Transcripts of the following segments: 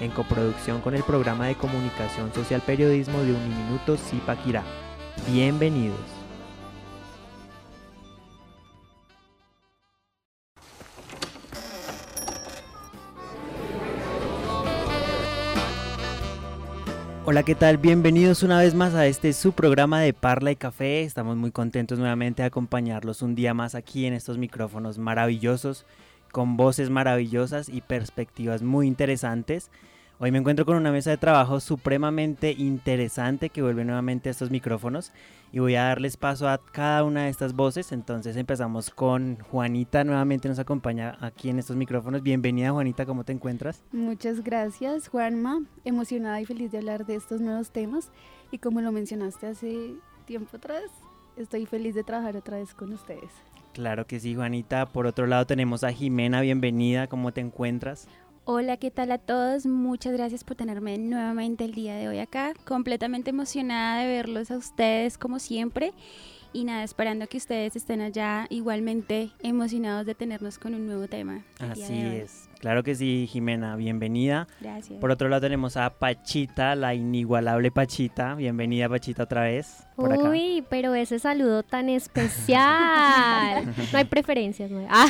en coproducción con el programa de comunicación social periodismo de Uniminuto Zipaquirá. Bienvenidos. Hola, ¿qué tal? Bienvenidos una vez más a este su programa de Parla y Café. Estamos muy contentos nuevamente de acompañarlos un día más aquí en estos micrófonos maravillosos, con voces maravillosas y perspectivas muy interesantes. Hoy me encuentro con una mesa de trabajo supremamente interesante que vuelve nuevamente a estos micrófonos y voy a darles paso a cada una de estas voces. Entonces empezamos con Juanita, nuevamente nos acompaña aquí en estos micrófonos. Bienvenida Juanita, ¿cómo te encuentras? Muchas gracias Juanma, emocionada y feliz de hablar de estos nuevos temas y como lo mencionaste hace tiempo atrás, estoy feliz de trabajar otra vez con ustedes. Claro que sí, Juanita. Por otro lado tenemos a Jimena, bienvenida, ¿cómo te encuentras? Hola, ¿qué tal a todos? Muchas gracias por tenerme nuevamente el día de hoy acá. Completamente emocionada de verlos a ustedes como siempre. Y nada, esperando que ustedes estén allá igualmente emocionados de tenernos con un nuevo tema. Así es. Claro que sí, Jimena, bienvenida. Gracias. Por otro lado tenemos a Pachita, la inigualable Pachita. Bienvenida Pachita otra vez. Por Uy, pero ese saludo tan especial. no hay preferencias, ¿no? Ah.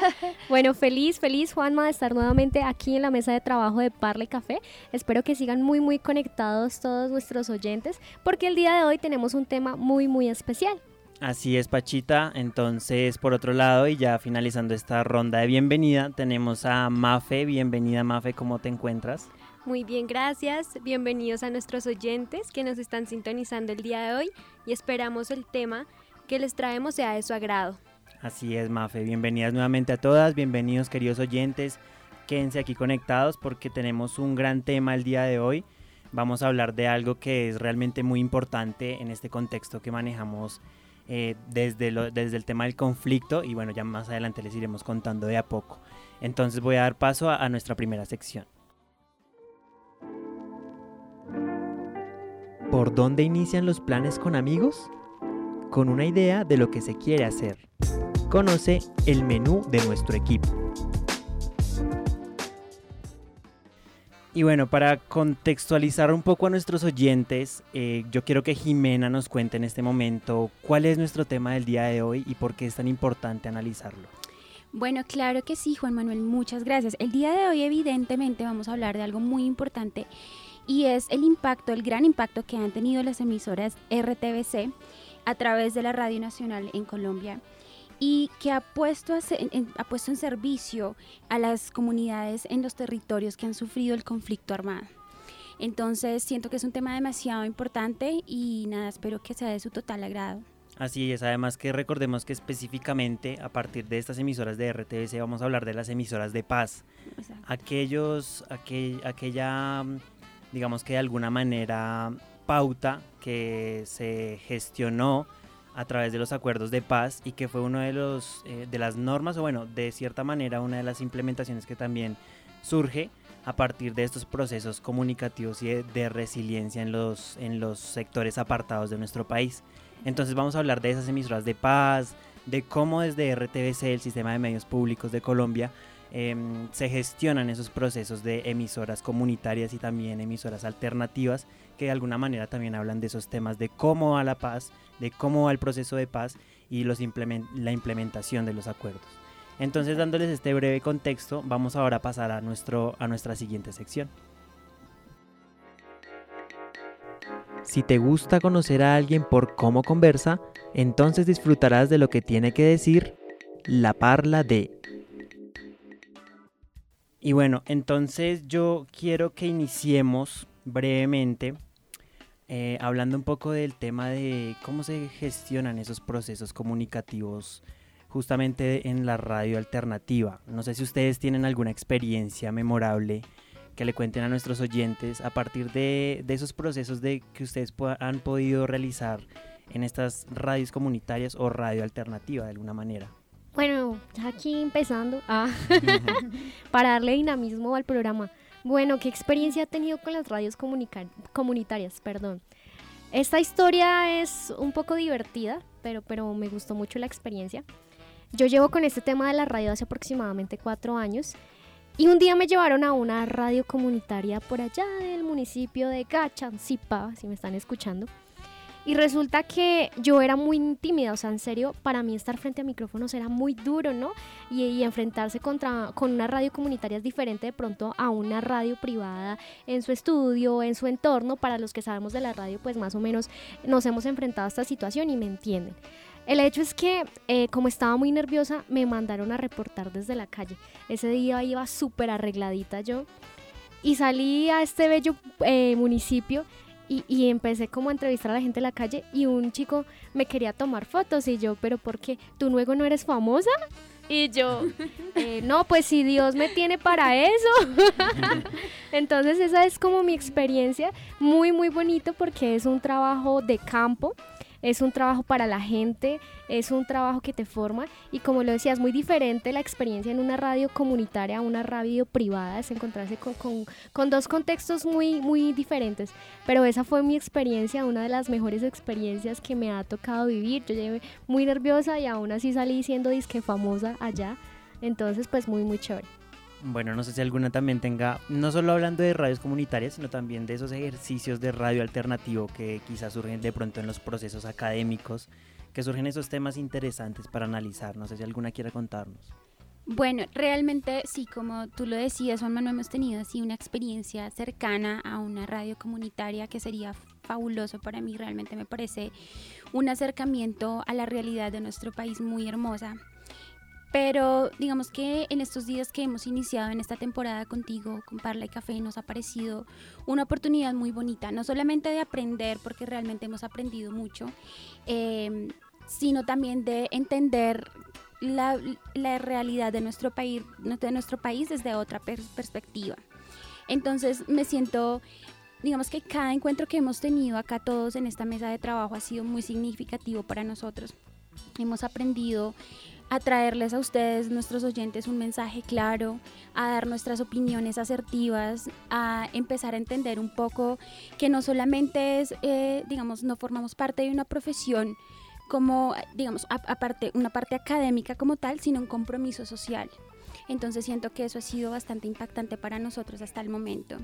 bueno, feliz, feliz Juanma de estar nuevamente aquí en la mesa de trabajo de Parle Café. Espero que sigan muy, muy conectados todos nuestros oyentes porque el día de hoy tenemos un tema muy, muy especial. Así es, Pachita. Entonces, por otro lado, y ya finalizando esta ronda de bienvenida, tenemos a Mafe. Bienvenida, Mafe, ¿cómo te encuentras? Muy bien, gracias. Bienvenidos a nuestros oyentes que nos están sintonizando el día de hoy y esperamos el tema que les traemos sea de su agrado. Así es, Mafe. Bienvenidas nuevamente a todas. Bienvenidos, queridos oyentes. Quédense aquí conectados porque tenemos un gran tema el día de hoy. Vamos a hablar de algo que es realmente muy importante en este contexto que manejamos eh, desde, desde el tema del conflicto y bueno, ya más adelante les iremos contando de a poco. Entonces voy a dar paso a, a nuestra primera sección. ¿Por dónde inician los planes con amigos? Con una idea de lo que se quiere hacer. Conoce el menú de nuestro equipo. Y bueno, para contextualizar un poco a nuestros oyentes, eh, yo quiero que Jimena nos cuente en este momento cuál es nuestro tema del día de hoy y por qué es tan importante analizarlo. Bueno, claro que sí, Juan Manuel, muchas gracias. El día de hoy evidentemente vamos a hablar de algo muy importante y es el impacto, el gran impacto que han tenido las emisoras RTBC a través de la Radio Nacional en Colombia y que ha puesto, en, ha puesto en servicio a las comunidades en los territorios que han sufrido el conflicto armado. Entonces siento que es un tema demasiado importante y nada, espero que sea de su total agrado. Así es, además que recordemos que específicamente a partir de estas emisoras de RTBC vamos a hablar de las emisoras de paz. Aquellos, aquel, aquella, digamos que de alguna manera pauta que se gestionó a través de los acuerdos de paz y que fue uno de los eh, de las normas o bueno de cierta manera una de las implementaciones que también surge a partir de estos procesos comunicativos y de, resiliencia en los en los sectores apartados de nuestro país. Entonces vamos a hablar de esas emisoras de paz de cómo desde RTBC el sistema de medios públicos de Colombia em, se gestionan esos procesos de emisoras comunitarias y también emisoras alternativas que de alguna manera también hablan de esos temas de cómo va la paz de cómo va el proceso de paz y los la implementación de los acuerdos. Entonces, dándoles este breve contexto, vamos ahora a pasar a, nuestro, a nuestra siguiente sección. Si te gusta conocer a alguien por cómo conversa, entonces disfrutarás de lo que tiene que decir la parla de. Y bueno, entonces yo quiero que iniciemos brevemente eh, hablando un poco del tema de cómo se gestionan esos procesos comunicativos justamente en la radio alternativa. No sé si ustedes tienen alguna experiencia memorable que le cuenten a nuestros oyentes a partir de, esos procesos de que ustedes han podido realizar en estas radios comunitarias o radio alternativa de alguna manera. Bueno, aquí empezando para darle dinamismo al programa. Bueno, ¿qué experiencia ha tenido con las radios comunitarias? Perdón. Esta historia es un poco divertida, pero, pero me gustó mucho la experiencia. Yo llevo con este tema de la radio hace aproximadamente cuatro años y un día me llevaron a una radio comunitaria por allá del municipio de Cachancipa, si me están escuchando. Y resulta que yo era muy tímida, o sea, en serio, para mí estar frente a micrófonos era muy duro, ¿no? Y, enfrentarse contra, con una radio comunitaria es diferente de pronto a una radio privada en su estudio, en su entorno. Para los que sabemos de la radio, pues más o menos nos hemos enfrentado a esta situación y me entienden. El hecho es que, eh, como estaba muy nerviosa, me mandaron a reportar desde la calle. Ese día iba súper arregladita yo y salí a este bello eh, municipio y, empecé como a entrevistar a la gente en la calle y un chico me quería tomar fotos y yo, pero ¿por qué? ¿Tú luego no eres famosa? Y yo, eh, no, pues si Dios me tiene para eso. Entonces esa es como mi experiencia, muy, muy bonito porque es un trabajo de campo es un trabajo para la gente, es un trabajo que te forma y como lo decías, muy diferente la experiencia en una radio comunitaria a una radio privada, es encontrarse con, con, dos contextos muy, muy diferentes, pero esa fue mi experiencia, una de las mejores experiencias que me ha tocado vivir, yo llegué muy nerviosa y aún así salí siendo disque famosa allá, entonces pues muy, muy chévere. Bueno, no sé si alguna también tenga, no solo hablando de radios comunitarias, sino también de esos ejercicios de radio alternativo que quizás surgen de pronto en los procesos académicos, que surgen esos temas interesantes para analizar. No sé si alguna quiera contarnos. Bueno, realmente sí, como tú lo decías, Juan Manuel, hemos tenido así una experiencia cercana a una radio comunitaria que sería fabuloso para mí. Realmente me parece un acercamiento a la realidad de nuestro país muy hermosa. Pero digamos que en estos días que hemos iniciado en esta temporada contigo, con Parla y Café, nos ha parecido una oportunidad muy bonita, no solamente de aprender, porque realmente hemos aprendido mucho, em, sino también de entender la, realidad de nuestro, país, de nuestro país desde otra perspectiva. Entonces me siento digamos que cada encuentro que hemos tenido acá todos en esta mesa de trabajo ha sido muy significativo para nosotros. Hemos aprendido a traerles a ustedes, nuestros oyentes, un mensaje claro, a dar nuestras opiniones asertivas, a empezar a entender un poco que no solamente es, eh, digamos, no formamos parte de una profesión como, digamos, aparte, una parte académica como tal, sino un compromiso social. Entonces siento que eso ha sido bastante impactante para nosotros hasta el momento.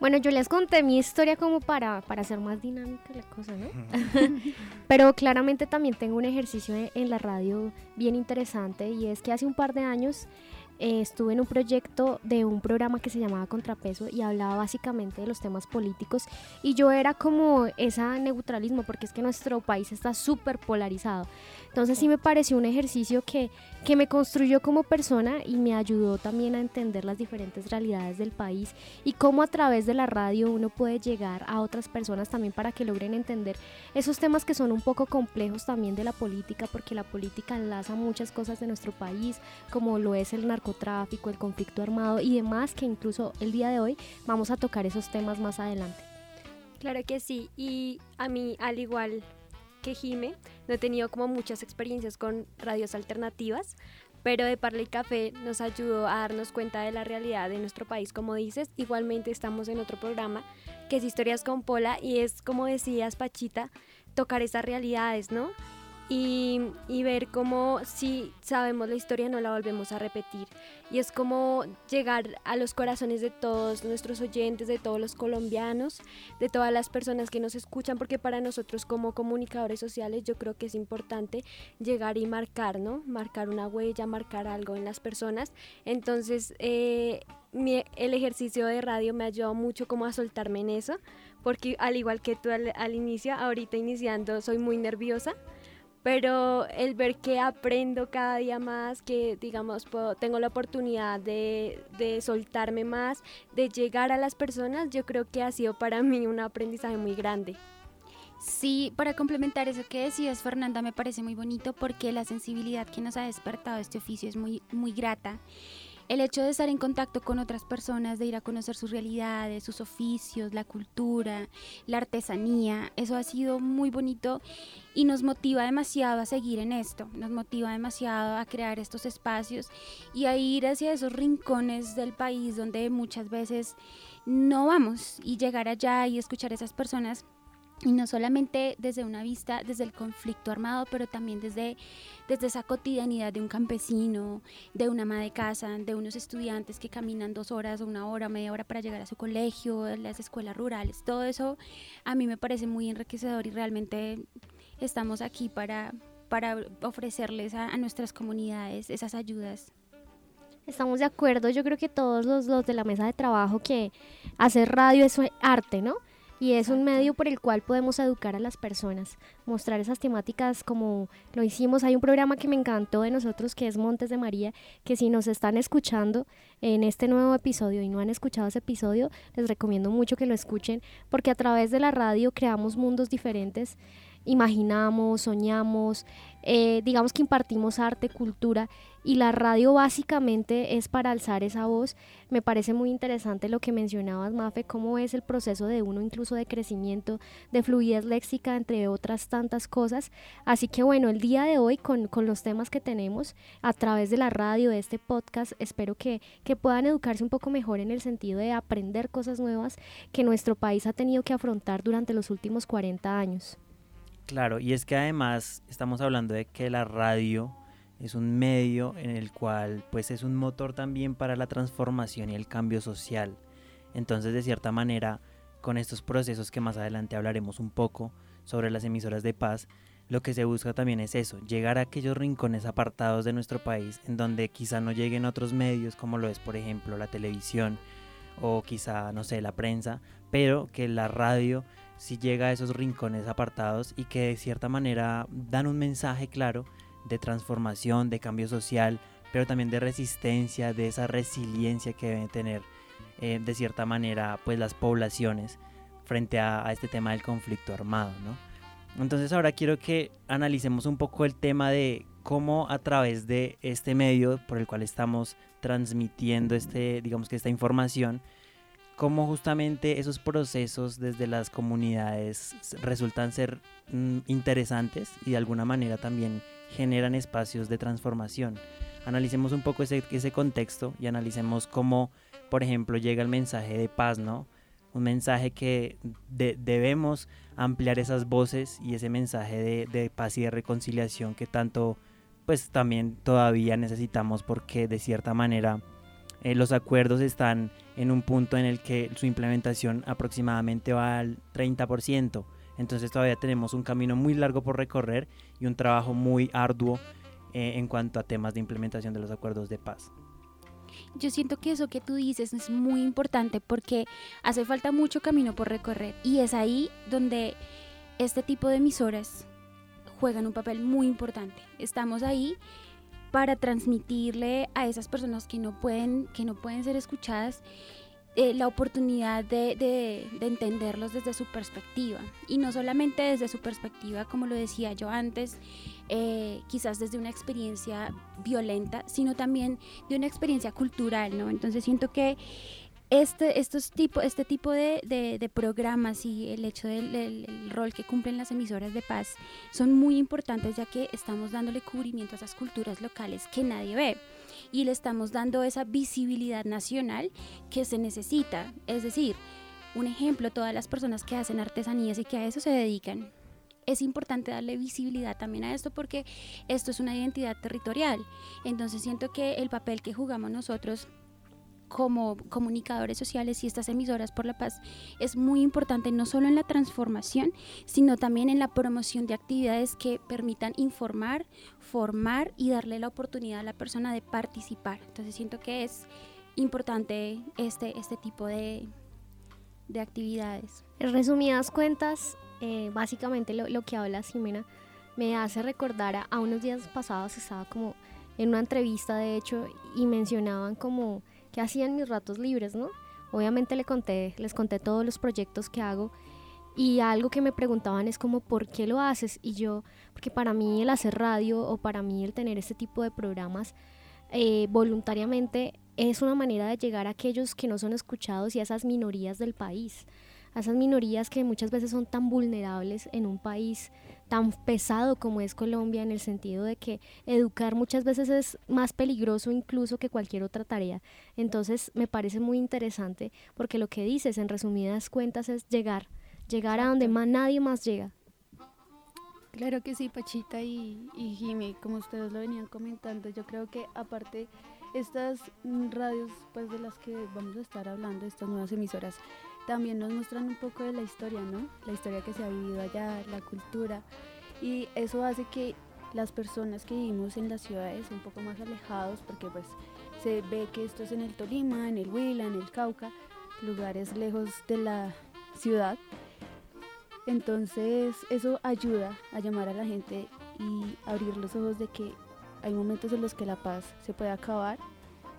Bueno, yo les conté mi historia como para, para hacer más dinámica la cosa, ¿no? Pero claramente también tengo un ejercicio en la radio bien interesante y es que hace un par de años eh, estuve en un proyecto de un programa que se llamaba Contrapeso y hablaba básicamente de los temas políticos y yo era como esa neutralismo porque es que nuestro país está súper polarizado. Entonces sí me pareció un ejercicio que, que me construyó como persona y me ayudó también a entender las diferentes realidades del país y cómo a través de la radio uno puede llegar a otras personas también para que logren entender esos temas que son un poco complejos también de la política porque la política enlaza muchas cosas de nuestro país como lo es el narcotráfico narcotráfico, el conflicto armado y demás, que incluso el día de hoy vamos a tocar esos temas más adelante. Claro que sí, y a mí, al igual que Jime, no he tenido como muchas experiencias con radios alternativas, pero de Parla y Café nos ayudó a darnos cuenta de la realidad de nuestro país, como dices. Igualmente estamos en otro programa que es Historias con Pola y es, como decías, Pachita, tocar esas realidades, ¿no? Y, ver cómo si sabemos la historia no la volvemos a repetir. Y es como llegar a los corazones de todos nuestros oyentes, de todos los colombianos, de todas las personas que nos escuchan, porque para nosotros como comunicadores sociales yo creo que es importante llegar y marcar, ¿no? Marcar una huella, marcar algo en las personas. Entonces, eh, el ejercicio de radio me ha ayudado mucho como a soltarme en eso, porque al igual que tú al inicio, ahorita iniciando soy muy nerviosa pero el ver que aprendo cada día más, que digamos tengo la oportunidad de, de, soltarme más, de llegar a las personas, yo creo que ha sido para mí un aprendizaje muy grande. Sí, para complementar eso que decías, Fernanda, me parece muy bonito porque la sensibilidad que nos ha despertado este oficio es muy, muy grata. El hecho de estar en contacto con otras personas, de ir a conocer sus realidades, sus oficios, la cultura, la artesanía, eso ha sido muy bonito y nos motiva demasiado a seguir en esto, nos motiva demasiado a crear estos espacios y a ir hacia esos rincones del país donde muchas veces no vamos y llegar allá y escuchar a esas personas y no solamente desde una vista, desde el conflicto armado, pero también desde, desde esa cotidianidad de un campesino, de una ama de casa, de unos estudiantes que caminan dos horas una hora, media hora para llegar a su colegio, las escuelas rurales, todo eso a mí me parece muy enriquecedor y realmente estamos aquí para, para ofrecerles a, nuestras comunidades esas ayudas. Estamos de acuerdo, yo creo que todos los, los de la mesa de trabajo que hacer radio es arte, ¿no? Y es un medio por el cual podemos educar a las personas, mostrar esas temáticas como lo hicimos. Hay un programa que me encantó de nosotros que es Montes de María, que si nos están escuchando en este nuevo episodio y no han escuchado ese episodio, les recomiendo mucho que lo escuchen porque a través de la radio creamos mundos diferentes imaginamos, soñamos, eh, digamos que impartimos arte, cultura y la radio básicamente es para alzar esa voz. Me parece muy interesante lo que mencionabas, Mafe, cómo es el proceso de uno incluso de crecimiento, de fluidez léxica, entre otras tantas cosas. Así que bueno, el día de hoy con, con los temas que tenemos a través de la radio, de este podcast, espero que, que puedan educarse un poco mejor en el sentido de aprender cosas nuevas que nuestro país ha tenido que afrontar durante los últimos 40 años. Claro, y es que además estamos hablando de que la radio es un medio en el cual pues es un motor también para la transformación y el cambio social. Entonces de cierta manera con estos procesos que más adelante hablaremos un poco sobre las emisoras de paz, lo que se busca también es eso, llegar a aquellos rincones apartados de nuestro país en donde quizá no lleguen otros medios como lo es por ejemplo la televisión o quizá no sé la prensa, pero que la radio si llega a esos rincones apartados y que de cierta manera dan un mensaje claro de transformación, de cambio social, pero también de resistencia, de esa resiliencia que deben tener eh, de cierta manera pues las poblaciones frente a, a, este tema del conflicto armado, ¿no? Entonces ahora quiero que analicemos un poco el tema de cómo a través de este medio por el cual estamos transmitiendo este, digamos que esta información, cómo justamente esos procesos desde las comunidades resultan ser mm, interesantes y de alguna manera también generan espacios de transformación. Analicemos un poco ese, ese contexto y analicemos cómo, por ejemplo, llega el mensaje de paz, ¿no? Un mensaje que debemos ampliar esas voces y ese mensaje de, de paz y de reconciliación que tanto, pues también todavía necesitamos porque de cierta manera eh, los acuerdos están en un punto en el que su implementación aproximadamente va al 30%. Entonces todavía tenemos un camino muy largo por recorrer y un trabajo muy arduo eh, en cuanto a temas de implementación de los acuerdos de paz. Yo siento que eso que tú dices es muy importante porque hace falta mucho camino por recorrer y es ahí donde este tipo de emisoras juegan un papel muy importante. Estamos ahí para transmitirle a esas personas que no pueden, que no pueden ser escuchadas eh, la oportunidad de, de, entenderlos desde su perspectiva. Y no solamente desde su perspectiva, como lo decía yo antes, eh, quizás desde una experiencia violenta, sino también de una experiencia cultural, ¿no? Entonces siento que este, estos tipo, este tipo de, de, programas y el hecho del, rol que cumplen las emisoras de paz son muy importantes ya que estamos dándole cubrimiento a esas culturas locales que nadie ve y le estamos dando esa visibilidad nacional que se necesita. Es decir, un ejemplo, todas las personas que hacen artesanías y que a eso se dedican. Es importante darle visibilidad también a esto porque esto es una identidad territorial. Entonces siento que el papel que jugamos nosotros como comunicadores sociales y estas emisoras por la paz es muy importante no solo en la transformación, sino también en la promoción de actividades que permitan informar, formar y darle la oportunidad a la persona de participar. Entonces siento que es importante este, este tipo de, de actividades. En resumidas cuentas, eh, básicamente lo, lo, que habla Ximena me hace recordar a, a unos días pasados estaba como en una entrevista de hecho y mencionaban como qué hacía en mis ratos libres, ¿no? Obviamente le conté, les conté todos los proyectos que hago y algo que me preguntaban es como, ¿por qué lo haces? Y yo, porque para mí el hacer radio o para mí el tener este tipo de programas, eh, voluntariamente es una manera de llegar a aquellos que no son escuchados y a esas minorías del país, a esas minorías que muchas veces son tan vulnerables en un país tan pesado como es Colombia en el sentido de que educar muchas veces es más peligroso incluso que cualquier otra tarea. Entonces me parece muy interesante porque lo que dices en resumidas cuentas es llegar, llegar a donde más nadie más llega. Claro que sí, Pachita y, y Jimmy, como ustedes lo venían comentando, yo creo que aparte estas radios pues de las que vamos a estar hablando, estas nuevas emisoras, también nos muestran un poco de la historia, ¿no? La historia que se ha vivido allá, la cultura. Y eso hace que las personas que vivimos en las ciudades un poco más alejados, porque pues se ve que esto es en el Tolima, en el Huila, en el Cauca, lugares lejos de la ciudad. Entonces eso ayuda a llamar a la gente y abrir los ojos de que hay momentos en los que la paz se puede acabar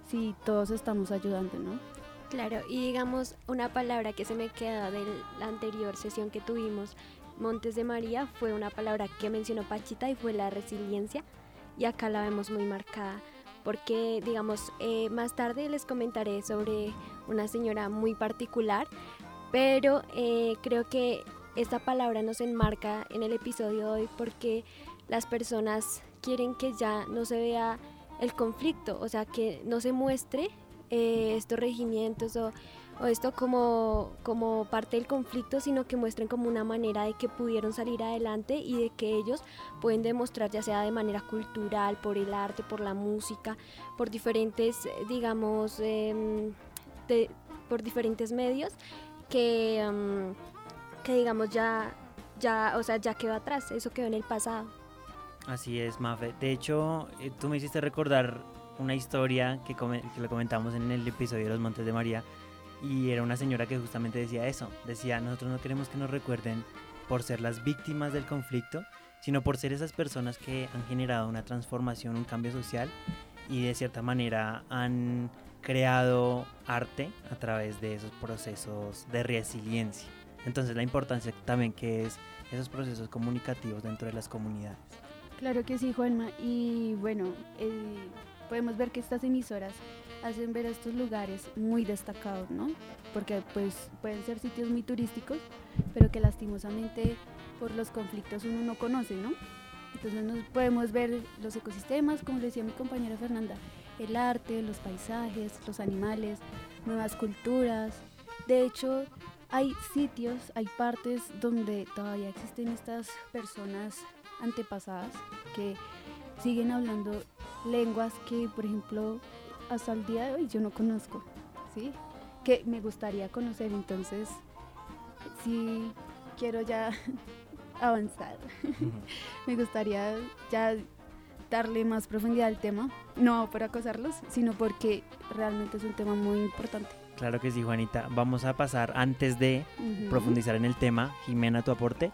si todos estamos ayudando, ¿no? Claro, y digamos una palabra que se me queda de la anterior sesión que tuvimos, Montes de María, fue una palabra que mencionó Pachita y fue la resiliencia, y acá la vemos muy marcada, porque digamos, eh, más tarde les comentaré sobre una señora muy particular, pero eh, creo que esta palabra nos enmarca en el episodio de hoy porque las personas quieren que ya no se vea el conflicto, o sea, que no se muestre eh, estos regimientos o, esto como, como parte del conflicto, sino que muestren como una manera de que pudieron salir adelante y de que ellos pueden demostrar ya sea de manera cultural, por el arte, por la música, por diferentes, digamos, em, por diferentes medios que, em, que digamos ya, ya, o sea, ya quedó atrás, eso quedó en el pasado. Así es, Mafe. De hecho, eh, tú me hiciste recordar una historia que, que lo comentamos en el episodio de Los Montes de María y era una señora que justamente decía eso, decía, nosotros no queremos que nos recuerden por ser las víctimas del conflicto, sino por ser esas personas que han generado una transformación, un cambio social y de cierta manera han creado arte a través de esos procesos de resiliencia. Entonces la importancia también que es esos procesos comunicativos dentro de las comunidades. Claro que sí, Juanma. Y bueno, eh, podemos ver que estas emisoras hacen ver estos lugares muy destacados, ¿no? Porque pues pueden ser sitios muy turísticos, pero que lastimosamente por los conflictos uno no conoce, ¿no? Entonces nos podemos ver los ecosistemas, como decía mi compañera Fernanda, el arte, los paisajes, los animales, nuevas culturas. De hecho, hay sitios, hay partes donde todavía existen estas personas antepasadas que siguen hablando lenguas que, por ejemplo, hasta el día de hoy yo no conozco, ¿sí? Que me gustaría conocer, entonces, si quiero ya avanzar, me gustaría ya darle más profundidad al tema, no por acosarlos, sino porque realmente es un tema muy importante. Claro que sí, Juanita. Vamos a pasar antes de profundizar en el tema. Jimena, tu aporte.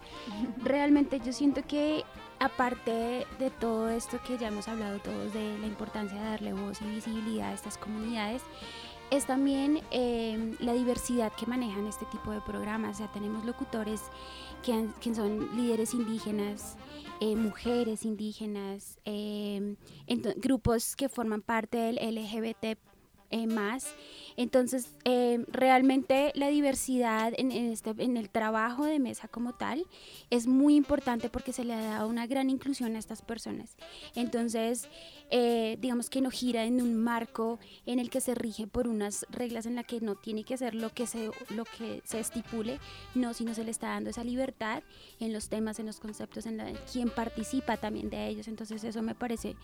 Realmente yo siento que aparte de todo esto que ya hemos hablado todos de la importancia de darle voz y visibilidad a estas comunidades, es también em, la diversidad que manejan este tipo de programas. O sea, tenemos locutores que, son líderes indígenas, eh, mujeres indígenas, em, grupos que forman parte del LGBT eh, más. Entonces, eh, realmente la diversidad en, este, en el trabajo de mesa como tal es muy importante porque se le ha dado una gran inclusión a estas personas. Entonces, eh, digamos que no gira en un marco en el que se rige por unas reglas en las que no tiene que ser lo que se, lo que se estipule, no, sino se le está dando esa libertad en los temas, en los conceptos, en la, quien participa también de ellos. Entonces, eso me parece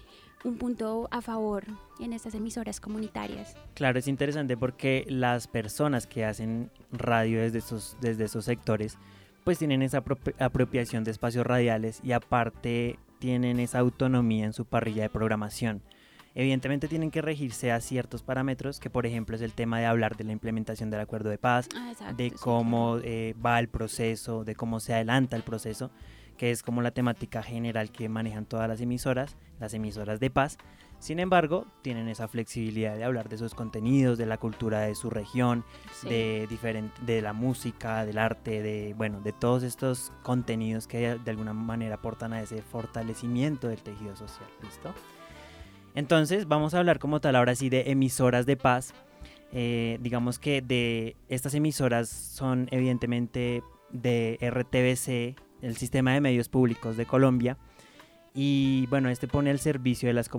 un punto a favor en estas emisoras comunitarias. Claro, es interesante porque las personas que hacen radio desde esos, desde esos sectores, pues tienen esa apropiación de espacios radiales y aparte tienen esa autonomía en su parrilla de programación. Evidentemente tienen que regirse a ciertos parámetros, que por ejemplo es el tema de hablar de la implementación del acuerdo de paz, ah, de cómo eh, va el proceso, de cómo se adelanta el proceso, que es como la temática general que manejan todas las emisoras, las emisoras de paz. Sin embargo, tienen esa flexibilidad de hablar de sus contenidos, de la cultura de su región, de, de la música, del arte, de, bueno, de todos estos contenidos que de alguna manera aportan a ese fortalecimiento del tejido social. ¿Listo? Entonces vamos a hablar como tal ahora sí de emisoras de paz. Eh, digamos que de estas emisoras son evidentemente de RTBC, el sistema de medios públicos de Colombia. Y bueno, este pone el servicio de las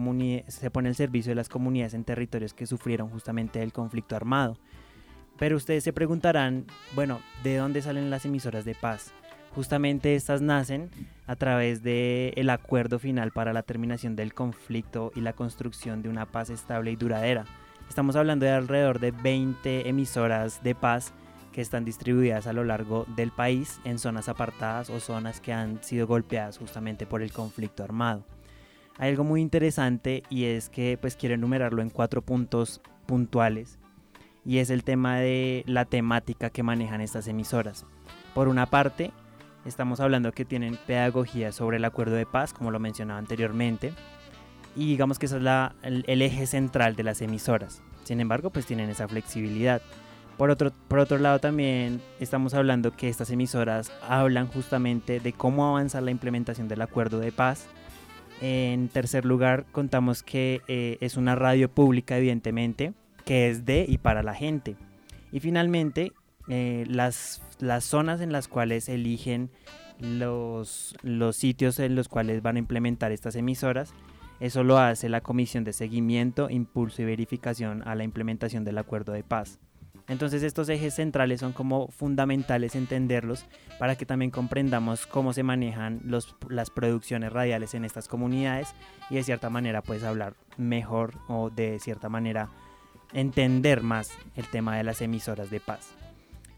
se pone el servicio de las comunidades en territorios que sufrieron justamente el conflicto armado. Pero ustedes se preguntarán, bueno, ¿de dónde salen las emisoras de paz? Justamente estas nacen a través del el acuerdo final para la terminación del conflicto y la construcción de una paz estable y duradera. Estamos hablando de alrededor de 20 emisoras de paz que están distribuidas a lo largo del país en zonas apartadas o zonas que han sido golpeadas justamente por el conflicto armado. Hay algo muy interesante y es que pues quiero enumerarlo en cuatro puntos puntuales y es el tema de la temática que manejan estas emisoras. Por una parte, estamos hablando que tienen pedagogía sobre el acuerdo de paz, como lo mencionaba anteriormente, y digamos que ese es la, el, eje central de las emisoras. Sin embargo, pues tienen esa flexibilidad. Por otro, por otro lado, también estamos hablando que estas emisoras hablan justamente de cómo avanzar la implementación del acuerdo de paz. En tercer lugar, contamos que eh, es una radio pública, evidentemente, que es de y para la gente. Y finalmente, eh, las, las zonas en las cuales eligen los, los sitios en los cuales van a implementar estas emisoras eso lo hace la Comisión de Seguimiento, Impulso y Verificación a la implementación del Acuerdo de Paz. Entonces estos ejes centrales son como fundamentales entenderlos para que también comprendamos cómo se manejan las producciones radiales en estas comunidades y de cierta manera puedes hablar mejor o de cierta manera entender más el tema de las emisoras de paz.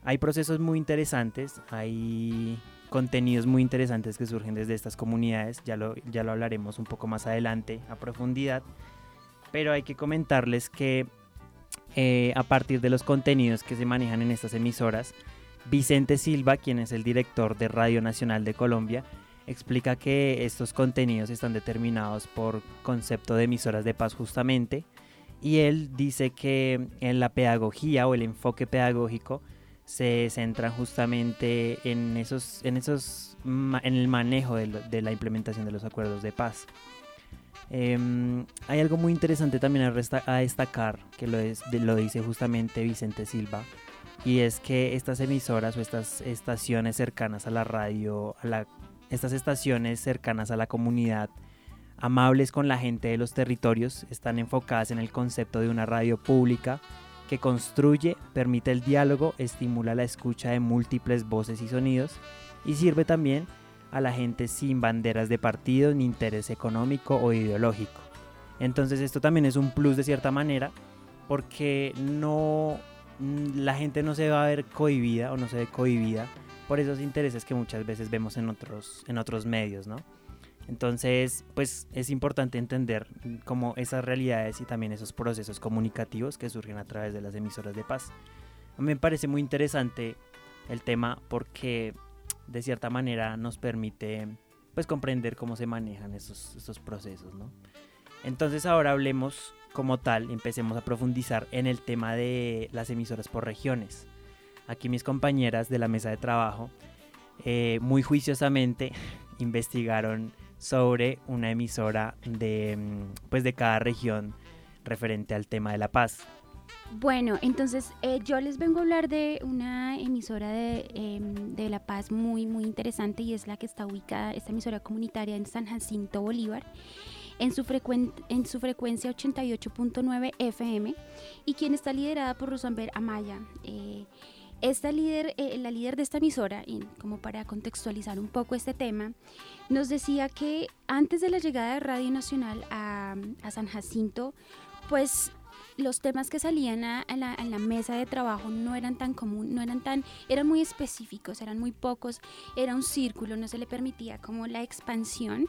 Hay procesos muy interesantes, hay contenidos muy interesantes que surgen desde estas comunidades, ya lo, ya lo hablaremos un poco más adelante a profundidad, pero hay que comentarles que eh, a partir de los contenidos que se manejan en estas emisoras, Vicente Silva, quien es el director de Radio Nacional de Colombia, explica que estos contenidos están determinados por concepto de emisoras de paz justamente, y él dice que en la pedagogía o el enfoque pedagógico se centran justamente en esos, en esos, en el manejo de, la implementación de los acuerdos de paz. Em, hay algo muy interesante también a, destacar, que lo, dice justamente Vicente Silva, y es que estas emisoras o estas estaciones cercanas a la radio, estas estaciones cercanas a la comunidad, amables con la gente de los territorios, están enfocadas en el concepto de una radio pública que construye, permite el diálogo, estimula la escucha de múltiples voces y sonidos y sirve también a la gente sin banderas de partido ni interés económico o ideológico. Entonces esto también es un plus de cierta manera porque no mm, la gente no se va a ver cohibida o no se ve cohibida por esos intereses que muchas veces vemos en otros en otros medios, ¿no? Entonces, pues es importante entender cómo esas realidades y también esos procesos comunicativos que surgen a través de las emisoras de paz. A mí me parece muy interesante el tema porque de cierta manera nos permite pues comprender cómo se manejan esos, esos procesos, ¿no? Entonces ahora hablemos como tal, empecemos a profundizar en el tema de las emisoras por regiones. Aquí mis compañeras de la mesa de trabajo eh, muy juiciosamente investigaron sobre una emisora de, mm, pues de cada región referente al tema de la paz. Bueno, entonces eh, yo les vengo a hablar de una emisora de, em, de, La Paz muy, muy interesante y es la que está ubicada, esta emisora comunitaria en San Jacinto Bolívar, en su, en su frecuencia 88.9 FM y quien está liderada por Rosamber Amaya. Eh, esta líder, eh, la líder de esta emisora, como para contextualizar un poco este tema, nos decía que antes de la llegada de Radio Nacional a, San Jacinto, pues los temas que salían a, la, a, la, mesa de trabajo no eran tan común, no eran tan, eran muy específicos, eran muy pocos, era un círculo, no se le permitía como la expansión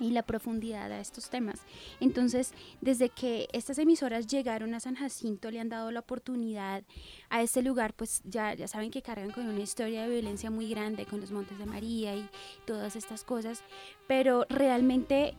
y la profundidad a estos temas. Entonces, desde que estas emisoras llegaron a San Jacinto, le han dado la oportunidad a este lugar, pues ya, ya saben que cargan con una historia de violencia muy grande, con los Montes de María y todas estas cosas, pero realmente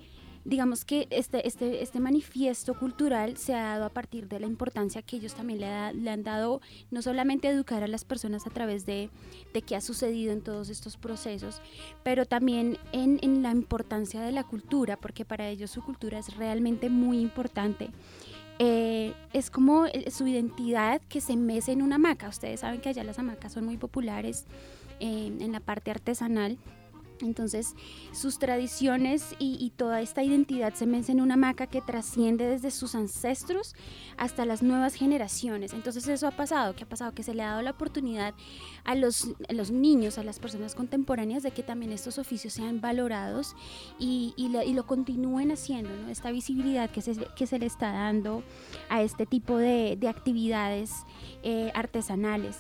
digamos que este, este, este manifiesto cultural se ha dado a partir de la importancia que ellos también le, han dado, no solamente educar a las personas a través de, de qué ha sucedido en todos estos procesos, pero también en, en la importancia de la cultura, porque para ellos su cultura es realmente muy importante. Eh, es como eh, su identidad que se mece en una hamaca. Ustedes saben que allá las hamacas son muy populares eh, en la parte artesanal entonces, sus tradiciones y, toda esta identidad se mece en una hamaca que trasciende desde sus ancestros hasta las nuevas generaciones. Entonces, eso ha pasado, que ha pasado que se le ha dado la oportunidad a los, niños, a las personas contemporáneas, de que también estos oficios sean valorados y, lo continúen haciendo. Esta visibilidad que se, que se le está dando a este tipo de, actividades eh, artesanales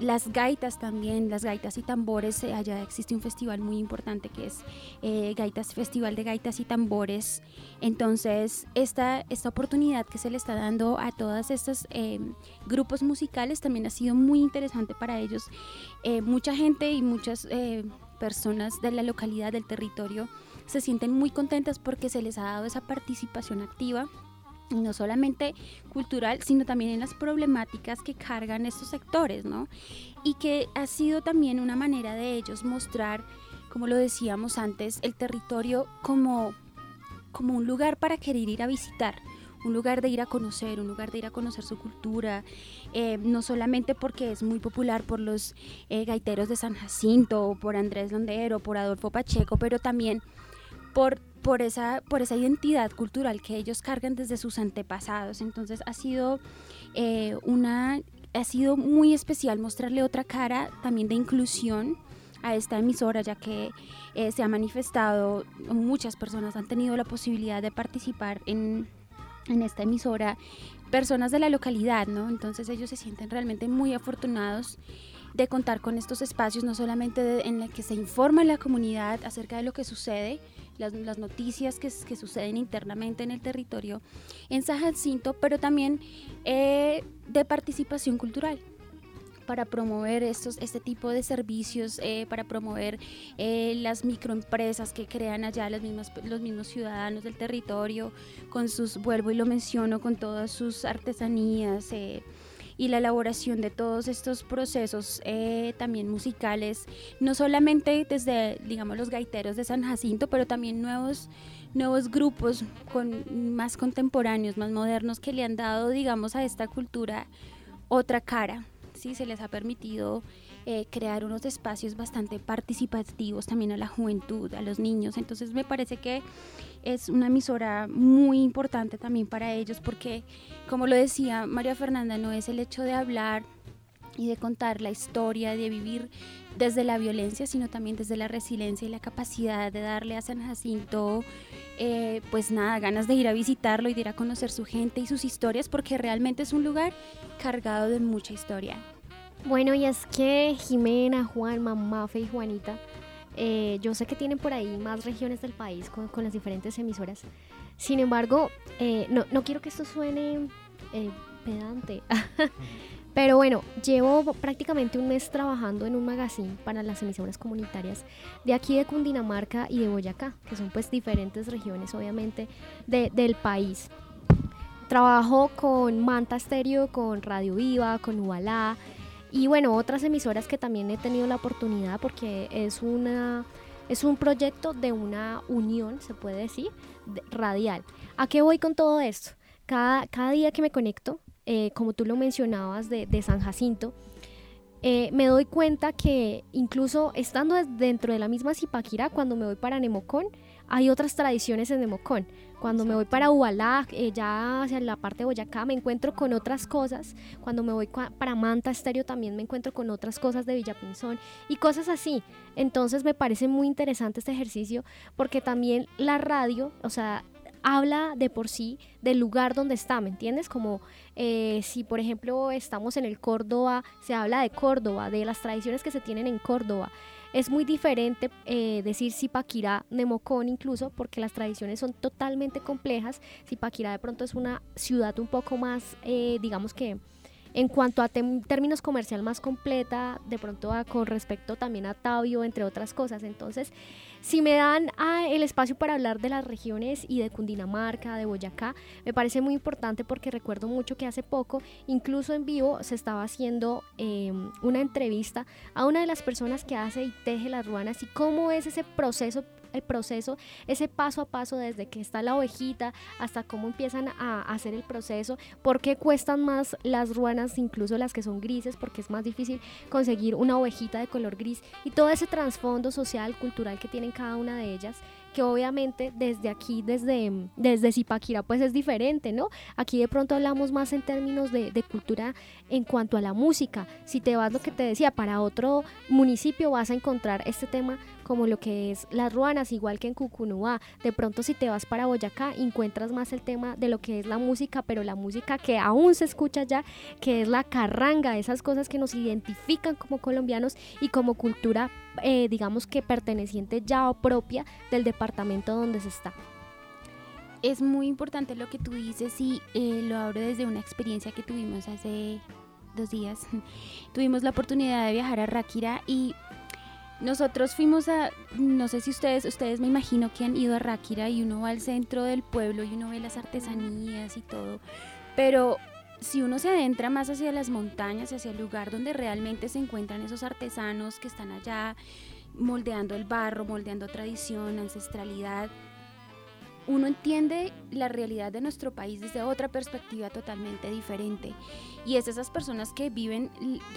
las gaitas también, las gaitas y tambores, eh, allá existe un festival muy importante que es eh, Gaitas, Festival de Gaitas y Tambores. Entonces, esta, esta oportunidad que se le está dando a todos estos em, grupos musicales también ha sido muy interesante para ellos. Eh, mucha gente y muchas personas de la localidad, del territorio, se sienten muy contentas porque se les ha dado esa participación activa no solamente cultural, sino también en las problemáticas que cargan estos sectores, ¿no? Y que ha sido también una manera de ellos mostrar, como lo decíamos antes, el territorio como, como un lugar para querer ir a visitar, un lugar de ir a conocer, un lugar de ir a conocer su cultura, eh, no solamente porque es muy popular por los eh, gaiteros de San Jacinto, por Andrés Londero, por Adolfo Pacheco, pero también por por esa, por esa identidad cultural que ellos cargan desde sus antepasados. Entonces ha sido eh, una ha sido muy especial mostrarle otra cara también de inclusión a esta emisora, ya que eh, se ha manifestado, muchas personas han tenido la posibilidad de participar en, en esta emisora, personas de la localidad, ¿no? Entonces ellos se sienten realmente muy afortunados de contar con estos espacios, no solamente en los que se informa la comunidad acerca de lo que sucede, las, noticias que, suceden internamente en el territorio en San Jacinto, pero también eh, de participación cultural para promover estos, este tipo de servicios, eh, para promover eh, las microempresas que crean allá los mismos, los mismos ciudadanos del territorio, con sus, vuelvo y lo menciono, con todas sus artesanías, y la elaboración de todos estos procesos eh, también musicales, no solamente desde, digamos, los gaiteros de San Jacinto, pero también nuevos, nuevos grupos con, más contemporáneos, más modernos, que le han dado, digamos, a esta cultura otra cara. ¿sí? Se les ha permitido eh, crear unos espacios bastante participativos también a la juventud, a los niños. Entonces me parece que es una emisora muy importante también para ellos porque, como lo decía María Fernanda, no es el hecho de hablar y de contar la historia, de vivir desde la violencia, sino también desde la resiliencia y la capacidad de darle a San Jacinto, eh, pues nada, ganas de ir a visitarlo y de ir a conocer su gente y sus historias, porque realmente es un lugar cargado de mucha historia. Bueno, y es que Jimena, Juan, Mafe y Juanita eh, yo sé que tienen por ahí más regiones del país con, las diferentes emisoras. Sin embargo, eh, no, no, quiero que esto suene eh, pedante. Pero bueno, llevo prácticamente un mes trabajando en un magazine para las emisoras comunitarias de aquí de Cundinamarca y de Boyacá, que son pues diferentes regiones obviamente del país. Trabajo con Manta Stereo, con Radio Viva, con Ubalá, y bueno, otras emisoras que también he tenido la oportunidad porque es una es un proyecto de una unión, se puede decir, radial. ¿A qué voy con todo esto? Cada, cada día que me conecto, eh, como tú lo mencionabas de, San Jacinto, eh, me doy cuenta que incluso estando dentro de la misma Zipaquirá, cuando me voy para Nemocón, hay otras tradiciones en Nemocón. Cuando me voy para Ubalá, eh, ya hacia la parte de Boyacá, me encuentro con otras cosas. Cuando me voy para Manta Estéreo también me encuentro con otras cosas de Villapinzón y cosas así. Entonces me parece muy interesante este ejercicio porque también la radio, o sea, habla de por sí del lugar donde está, ¿me entiendes? Como eh, si por ejemplo estamos en el Córdoba, se habla de Córdoba, de las tradiciones que se tienen en Córdoba. Es muy diferente eh, decir Zipaquirá, Nemocón incluso, porque las tradiciones son totalmente complejas. Zipaquirá de pronto es una ciudad un poco más, eh, digamos que, En cuanto a términos comercial más completa, de pronto con respecto también a Tabio, entre otras cosas. Entonces, si me dan el espacio para hablar de las regiones y de Cundinamarca, de Boyacá, me parece muy importante porque recuerdo mucho que hace poco, incluso en vivo, se estaba haciendo em, una entrevista a una de las personas que hace y teje las ruanas y cómo es ese proceso el proceso, ese paso a paso desde que está la ovejita hasta cómo empiezan a hacer el proceso, por qué cuestan más las ruanas, incluso las que son grises, porque es más difícil conseguir una ovejita de color gris y todo ese trasfondo social, cultural que tienen cada una de ellas que obviamente desde aquí, desde, desde pues es diferente, ¿no? Aquí de pronto hablamos más en términos de, de, cultura en cuanto a la música. Si te vas, lo que te decía, para otro municipio vas a encontrar este tema como lo que es las ruanas, igual que en Cucunúa. De pronto si te vas para Boyacá encuentras más el tema de lo que es la música, pero la música que aún se escucha ya, que es la carranga, esas cosas que nos identifican como colombianos y como cultura, eh, digamos que perteneciente ya o propia del departamento donde se está. Es muy importante lo que tú dices y eh, lo hablo desde una experiencia que tuvimos hace dos días. tuvimos la oportunidad de viajar a Ráquira y nosotros fuimos a, no sé si ustedes, ustedes me imagino que han ido a Ráquira y uno va al centro del pueblo y uno ve las artesanías y todo, pero si uno se adentra más hacia las montañas, hacia el lugar donde realmente se encuentran esos artesanos que están allá moldeando el barro, moldeando tradición, ancestralidad, uno entiende la realidad de nuestro país desde otra perspectiva totalmente diferente. Y es esas personas que viven,